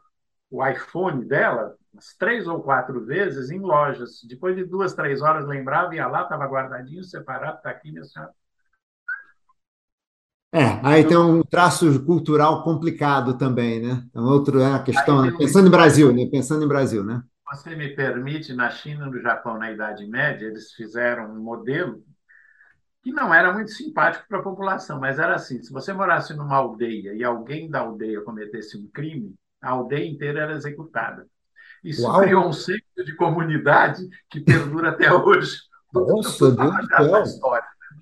o iPhone dela umas três ou quatro vezes em lojas. Depois de duas, três horas, lembrava, ia lá, estava guardadinho, separado, está aqui, minha senhora. É, aí tem um traço cultural complicado também, né? É outro é a questão, né? pensando em Brasil, né? Pensando em Brasil, né? Você me permite, na China, no Japão, na Idade Média, eles fizeram um modelo que não era muito simpático para a população, mas era assim: se você morasse numa aldeia e alguém da aldeia cometesse um crime, a aldeia inteira era executada. Isso Uau. criou um senso de comunidade que perdura até hoje. Nossa, Deus do céu.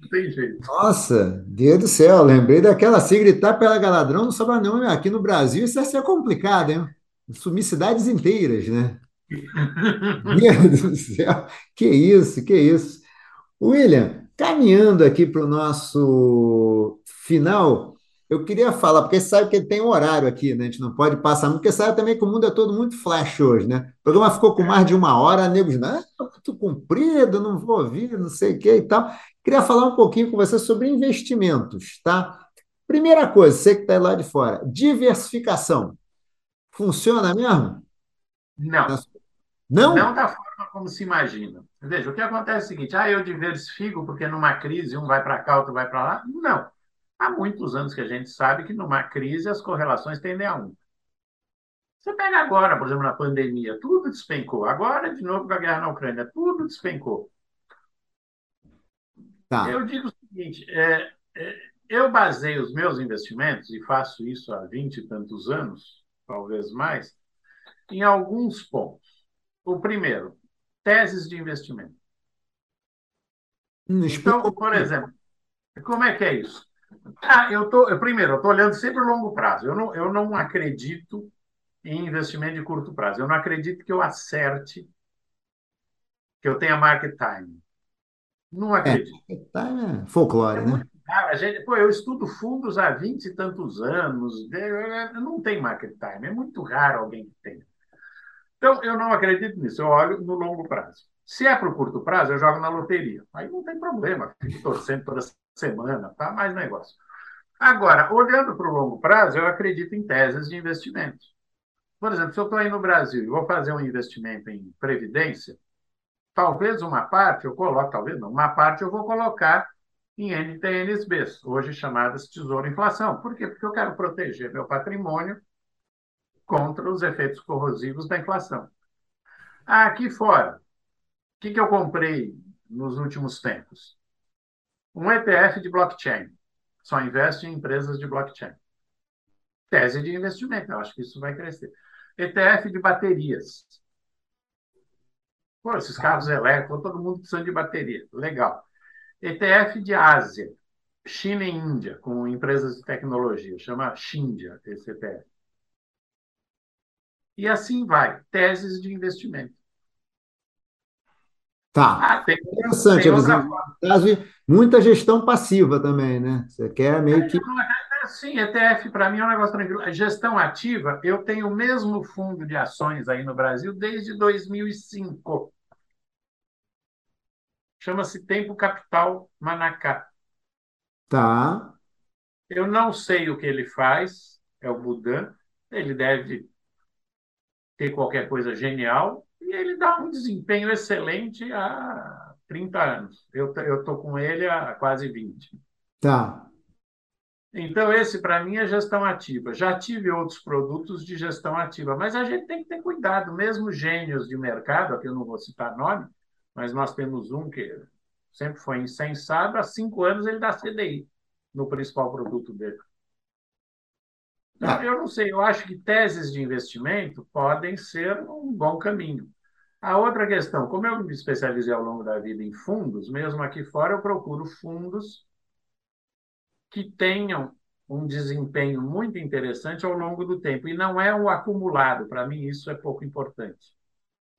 Não tem jeito. Nossa, Deus do céu, lembrei daquela se gritar pela galadrão não sobra não. Aqui no Brasil isso ia ser complicado, hein? Sumir cidades inteiras, né? (laughs) Deus do céu, que isso, que isso. William, Caminhando aqui para o nosso final, eu queria falar, porque sabe que tem um horário aqui, né? A gente não pode passar muito, porque sabe também que o mundo é todo muito flash hoje, né? O programa ficou com mais de uma hora, negros, não, muito comprido, não vou ouvir, não sei o que e tal. Queria falar um pouquinho com você sobre investimentos, tá? Primeira coisa, você que está lá de fora, diversificação. Funciona mesmo? Não. Não? Não da forma como se imagina. Veja, o que acontece é o seguinte: ah, eu diversifico porque numa crise um vai para cá, outro vai para lá. Não. Há muitos anos que a gente sabe que numa crise as correlações tendem a um. Você pega agora, por exemplo, na pandemia, tudo despencou. Agora, de novo, com a guerra na Ucrânia, tudo despencou. Tá. Eu digo o seguinte: é, é, eu baseio os meus investimentos, e faço isso há vinte e tantos anos, talvez mais, em alguns pontos. O primeiro, teses de investimento. Hum, Então, por exemplo, como é que é isso? Ah, eu tô, eu, primeiro, eu estou olhando sempre o longo prazo. Eu não, eu não acredito em investimento de curto prazo. Eu não acredito que eu acerte, que eu tenha market time. Não É, acredito. tá, é É folclore, né? muito raro. A gente, pô, eu estudo fundos há 20 e tantos anos. né, Não tem market time. É muito raro alguém que tenha. Então, eu não acredito nisso. Eu olho no longo prazo. Se é para o curto prazo, eu jogo na loteria. Aí não tem problema. Fico torcendo toda semana, tá? Mais negócio. Agora, olhando para o longo prazo, eu acredito em teses de investimento. Por exemplo, se eu estou aí no Brasil e vou fazer um investimento em previdência, talvez uma parte eu coloque, talvez não, uma parte eu vou colocar em NTNSBs, hoje chamadas Tesouro Inflação. Por quê? Porque eu quero proteger meu patrimônio contra os efeitos corrosivos da inflação. Aqui fora, o que, que eu comprei nos últimos tempos? Um ETF de blockchain. Só investe em empresas de blockchain. Tese de investimento, eu acho que isso vai crescer. ETF de baterias. Pô, esses carros elétricos, todo mundo precisa de bateria. Legal. ETF de Ásia, China e Índia, com empresas de tecnologia, chama Shindia, esse ETF. E assim vai, teses de investimento. Tá. Ah, tem, Interessante tem a visão. muita gestão passiva também, né? Você quer meio que. Sim, ETF para mim é um negócio tranquilo. A gestão ativa, eu tenho o mesmo fundo de ações aí no Brasil desde 2005. Chama-se Tempo Capital Manacá. Tá. Eu não sei o que ele faz, é o Budan. Ele deve ter qualquer coisa genial e ele dá um desempenho excelente há 30 anos. Eu estou com ele há quase 20. Tá. Então, esse para mim é gestão ativa. Já tive outros produtos de gestão ativa, mas a gente tem que ter cuidado, mesmo gênios de mercado, aqui eu não vou citar nome, mas nós temos um que sempre foi insensado, há cinco anos ele dá CDI no principal produto dele. Então, É. eu não sei, eu acho que teses de investimento podem ser um bom caminho. A outra questão, como eu me especializei ao longo da vida em fundos, mesmo aqui fora, eu procuro fundos que tenham um desempenho muito interessante ao longo do tempo. E não é o acumulado, para mim isso é pouco importante.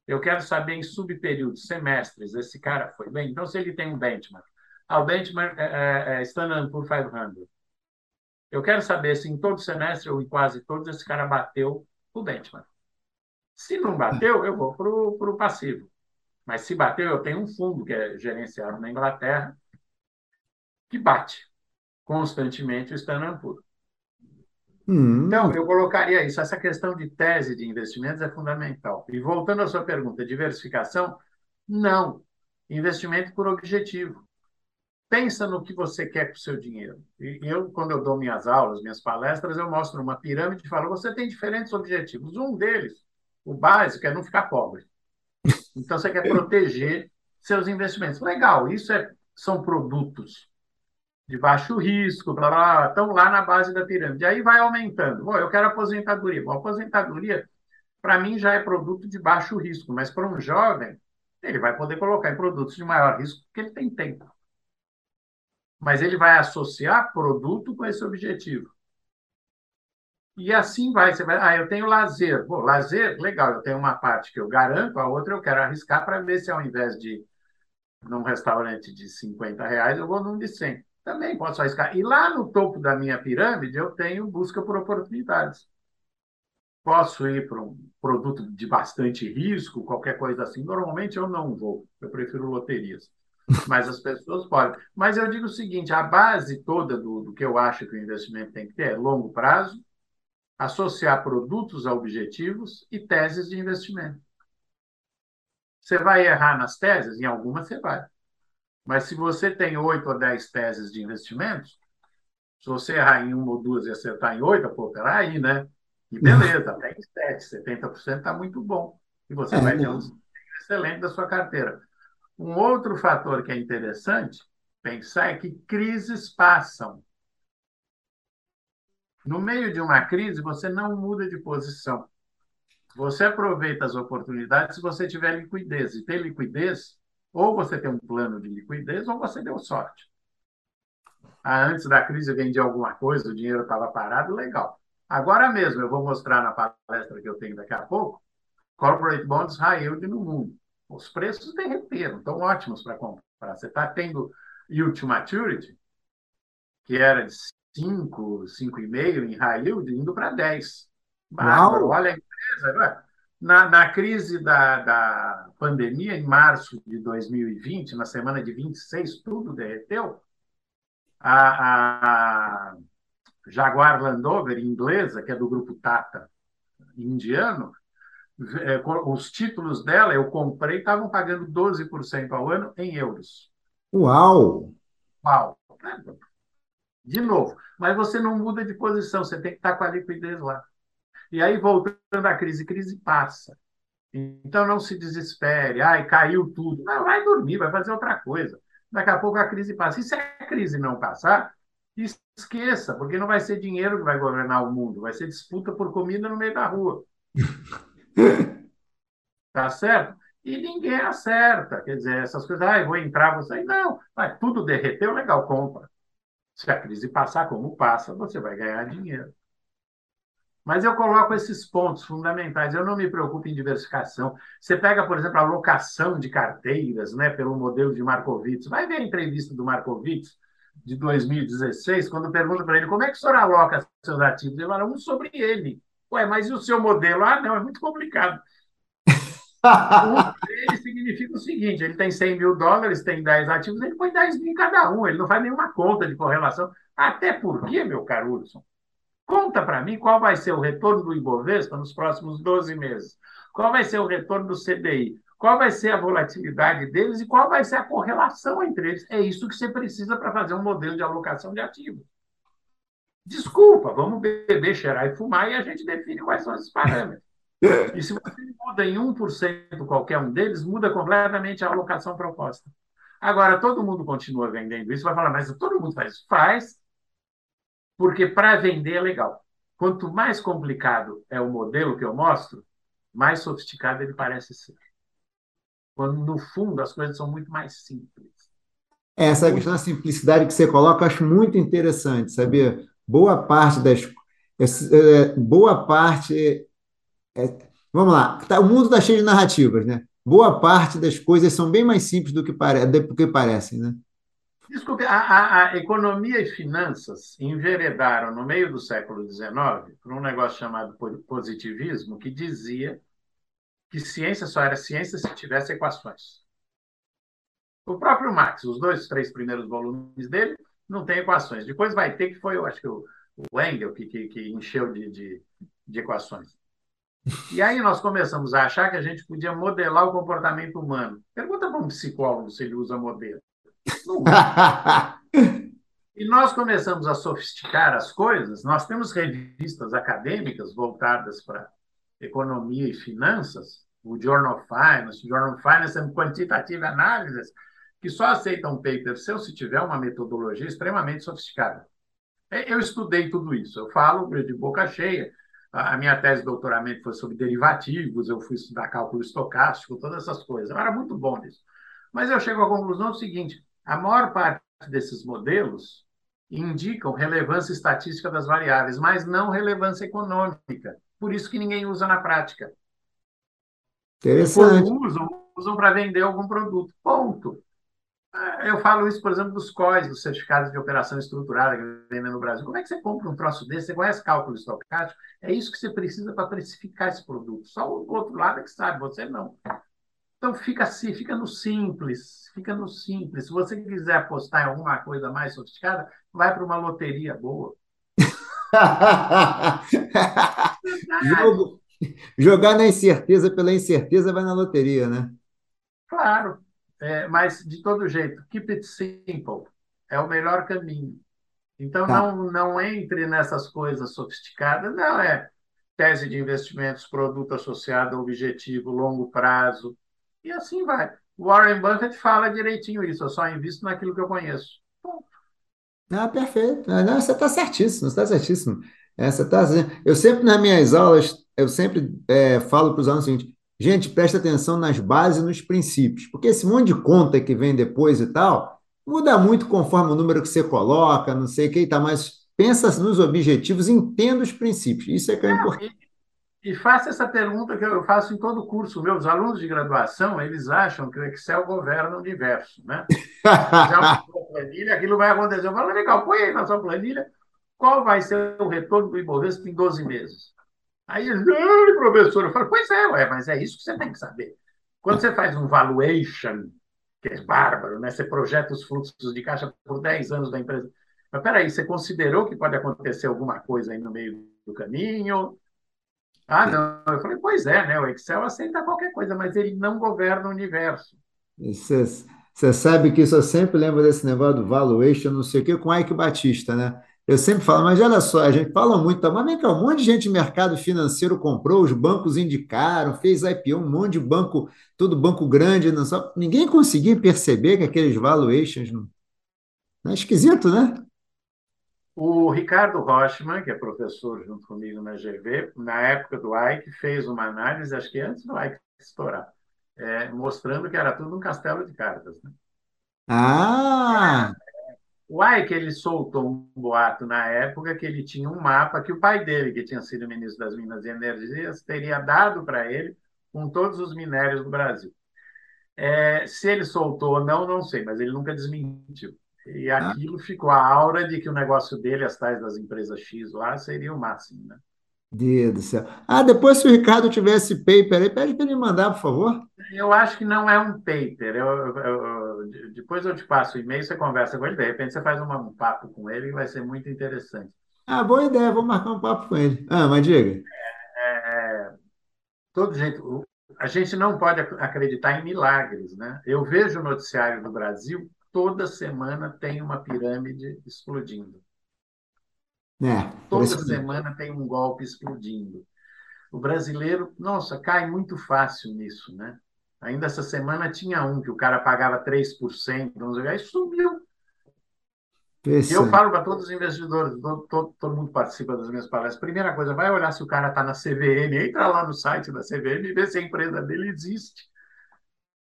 Eu quero saber em subperíodos, semestres, esse cara foi bem. Então, se ele tem um benchmark, ah, o benchmark é, é, é Standard Poor's 500. Eu quero saber se em todo semestre ou em quase todos esse cara bateu o benchmark. Se não bateu, eu vou para o passivo. Mas se bateu, eu tenho um fundo que é gerenciado na Inglaterra que bate constantemente o Standard Poor's. Hum, Então, eu colocaria isso. Essa questão de tese de investimentos é fundamental. E voltando à sua pergunta, diversificação? Não. Investimento por objetivo. Pensa no que você quer com o seu dinheiro. E eu, quando eu dou minhas aulas, minhas palestras, eu mostro uma pirâmide e falo: você tem diferentes objetivos. Um deles, o básico, é não ficar pobre. (laughs) Então, você quer proteger seus investimentos. Legal, isso é, são produtos de baixo risco, blá, blá, blá, estão lá na base da pirâmide. Aí vai aumentando. Bom, eu quero aposentadoria. Bom, aposentadoria, para mim, já é produto de baixo risco, mas para um jovem, ele vai poder colocar em produtos de maior risco porque ele tem tempo. Mas ele vai associar produto com esse objetivo. E assim vai. Você vai, ah, eu tenho lazer. Bom, lazer, legal, eu tenho uma parte que eu garanto, a outra eu quero arriscar para ver se ao invés de num restaurante de 50 reais, eu vou num de 100 também posso arriscar. E lá no topo da minha pirâmide, eu tenho busca por oportunidades. Posso ir para um produto de bastante risco, qualquer coisa assim. Normalmente eu não vou, eu prefiro loterias. Mas as pessoas podem. Mas eu digo o seguinte: a base toda do, do que eu acho que o investimento tem que ter é longo prazo, associar produtos a objetivos e teses de investimento. Você vai errar nas teses? Em algumas você vai. Mas se você tem oito ou dez teses de investimentos, se você errar em uma ou duas e acertar em oito, pô, peraí, né? E beleza, (laughs) até em sete, 70% está muito bom. E você É, vai ter um desempenho excelente da sua carteira. Um outro fator que é interessante pensar é que crises passam. No meio de uma crise, você não muda de posição. Você aproveita as oportunidades se você tiver liquidez. E ter liquidez Ou você tem um plano de liquidez, ou você deu sorte. Ah, antes da crise eu vendi alguma coisa, o dinheiro estava parado, legal. Agora mesmo, eu vou mostrar na palestra que eu tenho daqui a pouco, corporate bonds high yield no mundo. Os preços derreteram, estão ótimos para comprar. Você está tendo yield to maturity, que era de 5, 5,5 em high yield, indo para 10. Bárbaro, olha a empresa. Na, na crise da, da pandemia, em março de 2020, na semana de 26, tudo derreteu. A, a Jaguar Land Rover, inglesa, que é do grupo Tata, indiano, os títulos dela eu comprei estavam pagando 12% ao ano em euros. Uau! Uau! De novo, mas você não muda de posição, você tem que estar com a liquidez lá. E aí, voltando à crise, crise passa. Então, não se desespere. Ai, caiu tudo. Não, vai dormir, vai fazer outra coisa. Daqui a pouco a crise passa. E se a crise não passar, esqueça, porque não vai ser dinheiro que vai governar o mundo, vai ser disputa por comida no meio da rua. (laughs) (laughs) tá certo? E ninguém acerta. Quer dizer, essas coisas, ah, vou entrar, vou sair. Não, vai, tudo derreteu, legal, compra. Se a crise passar como passa, você vai ganhar dinheiro. Mas eu coloco esses pontos fundamentais. Eu não me preocupo em diversificação. Você pega, por exemplo, a locação de carteiras, né, pelo modelo de Markowitz. Vai ver a entrevista do Markowitz de 2016, quando pergunta para ele como é que o senhor aloca seus ativos. Ele fala um sobre ele. Ué, mas e o seu modelo? Ah, não, é muito complicado. (laughs) um dele significa o seguinte: ele tem 100 mil dólares, tem 10 ativos, ele põe 10 mil em cada um, ele não faz nenhuma conta de correlação. Até porque, meu caro Hudson, conta para mim qual vai ser o retorno do Ibovespa nos próximos 12 meses, qual vai ser o retorno do CDI, qual vai ser a volatilidade deles e qual vai ser a correlação entre eles. É isso que você precisa para fazer um modelo de alocação de ativos. Desculpa, vamos beber, cheirar e fumar e a gente define quais são esses parâmetros. E se você muda em 1% qualquer um deles, muda completamente a alocação proposta. Agora, todo mundo continua vendendo isso, vai falar, mas todo mundo faz isso. Faz, porque para vender é legal. Quanto mais complicado é o modelo que eu mostro, mais sofisticado ele parece ser. Quando, no fundo, as coisas são muito mais simples. Essa questão da simplicidade que você coloca, eu acho muito interessante, sabia? Boa parte das. É, boa parte. É, vamos lá, tá, o mundo está cheio de narrativas, né? Boa parte das coisas são bem mais simples do que, pare, do que parecem, né? Desculpe, a, a, a, economia e finanças enveredaram no meio do século XIX por um negócio chamado positivismo, que dizia que ciência só era ciência se tivesse equações. O próprio Marx, os dois, três primeiros volumes dele, não tem equações. Depois vai ter, que foi, eu acho que o, o Engel que, que, que encheu de, de, de equações. E aí nós começamos a achar que a gente podia modelar o comportamento humano. Pergunta para um psicólogo se ele usa modelo. Não usa. (laughs) E nós começamos a sofisticar as coisas. Nós temos revistas acadêmicas voltadas para economia e finanças, o Journal of Finance, Journal of Finance and Quantitative Analysis, que só aceita um paper seu se tiver uma metodologia extremamente sofisticada. É, eu estudei tudo isso, eu falo de boca cheia. A minha tese de doutoramento foi sobre derivativos, eu fui estudar cálculo estocástico, todas essas coisas. Eu era muito bom nisso. Mas eu chego à conclusão do seguinte: a maior parte desses modelos indicam relevância estatística das variáveis, mas não relevância econômica. Por isso que ninguém usa na prática. Interessante. Quando usam, usam para vender algum produto. Ponto. Eu falo isso, por exemplo, dos COIs, dos certificados de operação estruturada que vendem no Brasil. Como é que você compra um troço desse? Você conhece cálculo estocástico? É isso que você precisa para precificar esse produto. Só o outro lado é que sabe, você não. Então fica assim, fica no simples, fica no simples. Se você quiser apostar em alguma coisa mais sofisticada, vai para uma loteria boa. (laughs) Jogo, jogar na incerteza pela incerteza vai na loteria, né? Claro. É, mas, de todo jeito, keep it simple é o melhor caminho. Então, tá. não, não entre nessas coisas sofisticadas, não é tese de investimentos, produto associado, objetivo, longo prazo, e assim vai. Warren Buffett fala direitinho isso, eu só invisto naquilo que eu conheço. Ponto. Ah, perfeito. Ah, não, você está certíssimo, você está certíssimo. É, tá, eu sempre, nas minhas aulas, eu sempre é, falo para os alunos o seguinte, gente, presta atenção nas bases e nos princípios, porque esse monte de conta que vem depois e tal, muda muito conforme o número que você coloca, não sei o que e tal, mas pensa nos objetivos, entenda os princípios. Isso é que é importante. E faça essa pergunta que eu faço em todo o curso. Meus alunos de graduação, eles acham que o Excel governa o universo, né? Já uma (laughs) planilha, aquilo vai acontecer. Eu falo, legal, põe aí na sua planilha qual vai ser o retorno do Ibovespa em 12 meses. Aí professor, eu falo, pois é, ué, mas é isso que você tem que saber. Quando você faz um valuation, que é bárbaro, né? Você projeta os fluxos de caixa por 10 anos da empresa. Mas peraí, você considerou que pode acontecer alguma coisa aí no meio do caminho? Ah, não. Eu falei, pois é, né? O Excel aceita qualquer coisa, mas ele não governa o universo. Você sabe que isso eu sempre lembro desse negócio do valuation, não sei o quê, com Ike Batista, né? Eu sempre falo, mas olha só, a gente fala muito, tá? mas vem cá, um monte de gente no mercado financeiro comprou, os bancos indicaram, fez IPO, um monte de banco, tudo banco grande, não só, ninguém conseguia perceber que aqueles valuations não, não é esquisito, né? O Ricardo Rochman, que é professor junto comigo na GV, na época do Ike, fez uma análise, acho que antes do Ike estourar, é, mostrando que era tudo um castelo de cartas. Né? Ah! O Ike ele soltou um boato na época que ele tinha um mapa que o pai dele, que tinha sido ministro das Minas e Energias, teria dado para ele com todos os minérios do Brasil. É, se ele soltou ou não, não sei, mas ele nunca desmentiu. E ah. aquilo ficou a aura de que o negócio dele, as tais das empresas X lá, seria o máximo, né? Deus do céu. Ah, depois, se o Ricardo tivesse paper aí, pede para ele mandar, por favor. Eu acho que não é um paper. Eu, eu, eu, depois eu te passo o e-mail, você conversa com ele, de repente você faz uma, um papo com ele e vai ser muito interessante. Ah, boa ideia, vou marcar um papo com ele. Ah, mas diga. É, é, todo jeito, a gente não pode acreditar em milagres, né? Eu vejo o noticiário do Brasil toda semana tem uma pirâmide explodindo. É, toda semana tem um golpe explodindo. O brasileiro, nossa, cai muito fácil nisso, né? Ainda essa semana tinha um que o cara pagava 3%, vamos ver, aí subiu. Esse... Eu falo para todos os investidores, todo, todo, todo, mundo participa das minhas palestras. Primeira coisa, vai olhar se o cara está na CVM, entra lá no site da CVM e vê se a empresa dele existe.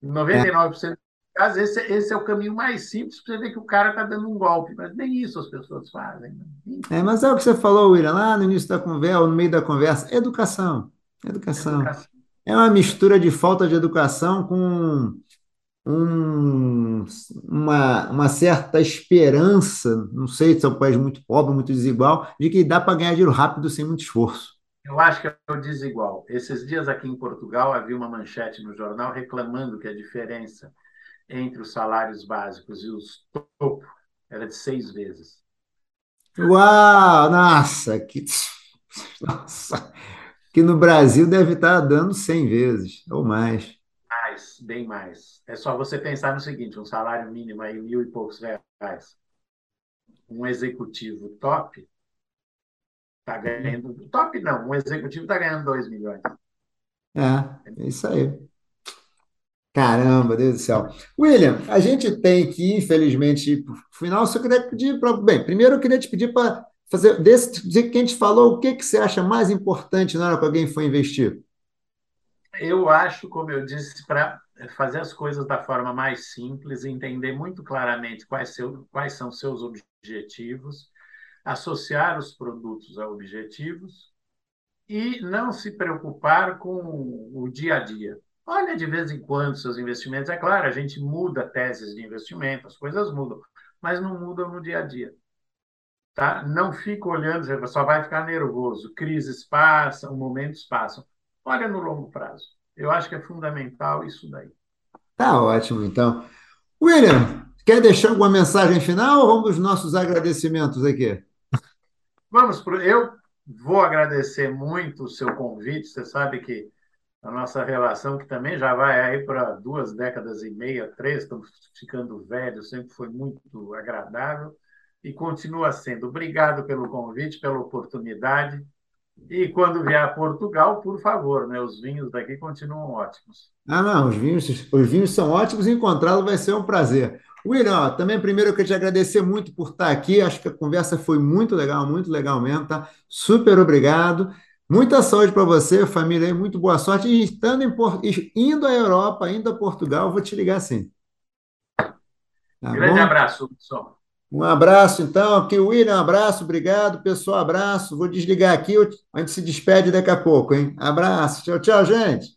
99% é caso, esse, esse é o caminho mais simples para você ver que o cara está dando um golpe, mas nem isso as pessoas fazem. Né? É, mas é o que você falou, William, lá no início da conversa, no meio da conversa, educação. Educação. educação. É uma mistura de falta de educação com um, uma, uma certa esperança, não sei se é um país muito pobre, muito desigual, de que dá para ganhar dinheiro rápido sem muito esforço. Eu acho que é o desigual. Esses dias aqui em Portugal havia uma manchete no jornal reclamando que a diferença entre os salários básicos e os topo era de seis vezes. Uau! Nossa, que. (laughs) Nossa! Que no Brasil deve estar dando 100 vezes ou mais. Mais, bem mais. É só você pensar no seguinte: um salário mínimo aí, mil e poucos reais. Um executivo top está ganhando. Top não, um executivo está ganhando 2 milhões. É, é isso aí. Caramba, Deus do céu. William, a gente tem que, infelizmente, para o final, só queria pedir para. Bem, primeiro eu queria te pedir para fazer, desse dizer que a gente falou, o que, que você acha mais importante na hora que alguém for investir? Eu acho, como eu disse, para fazer as coisas da forma mais simples, entender muito claramente quais, seu, quais são seus objetivos, associar os produtos a objetivos e não se preocupar com o dia a dia Olha de vez em quando seus investimentos. É claro, a gente muda teses de investimento, as coisas mudam, mas não mudam no dia a dia. Tá? Não fica olhando, só vai ficar nervoso. Crises passam, momentos passam. Olha no longo prazo. Eu acho que é fundamental isso daí. Tá ótimo, então. William, quer deixar alguma mensagem final ou vamos os nossos agradecimentos aqui? Vamos para. Eu vou agradecer muito o seu convite. Você sabe que a nossa relação, que também já vai aí para duas décadas e meia, três, estamos ficando velhos, sempre foi muito agradável e continua sendo. Obrigado pelo convite, pela oportunidade. E quando vier a Portugal, por favor, né? Os vinhos daqui continuam ótimos. Ah, não, os vinhos, os vinhos são ótimos e encontrá-lo vai ser um prazer. William, também primeiro eu queria te agradecer muito por estar aqui. Acho que a conversa foi muito legal, muito legal mesmo, tá? Super obrigado. Muita saúde para você, família, muito boa sorte. E estando em, indo à Europa, indo a Portugal, vou te ligar sim. Tá Grande bom? abraço, pessoal. Um abraço, então. Aqui, William, um abraço, obrigado. Pessoal, abraço. Vou desligar aqui, a gente se despede daqui a pouco, hein? Abraço. Tchau, tchau, gente.